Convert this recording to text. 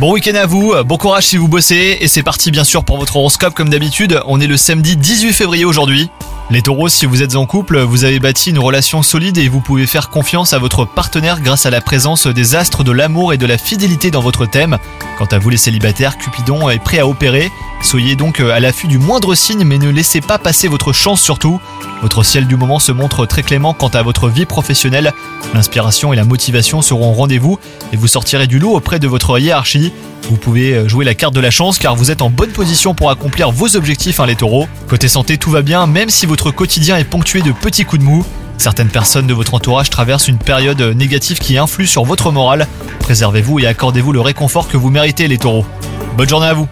Bon week-end à vous, bon courage si vous bossez, et c'est parti bien sûr pour votre horoscope comme d'habitude, on est le samedi 18 février aujourd'hui. Les taureaux, si vous êtes en couple, vous avez bâti une relation solide et vous pouvez faire confiance à votre partenaire grâce à la présence des astres de l'amour et de la fidélité dans votre thème. Quant à vous les célibataires, Cupidon est prêt à opérer. Soyez donc à l'affût du moindre signe mais ne laissez pas passer votre chance surtout. Votre ciel du moment se montre très clément quant à votre vie professionnelle. L'inspiration et la motivation seront au rendez-vous et vous sortirez du lot auprès de votre hiérarchie. Vous pouvez jouer la carte de la chance car vous êtes en bonne position pour accomplir vos objectifs, hein, les taureaux. Côté santé, tout va bien, même si votre quotidien est ponctué de petits coups de mou. Certaines personnes de votre entourage traversent une période négative qui influe sur votre morale. Préservez-vous et accordez-vous le réconfort que vous méritez, les taureaux. Bonne journée à vous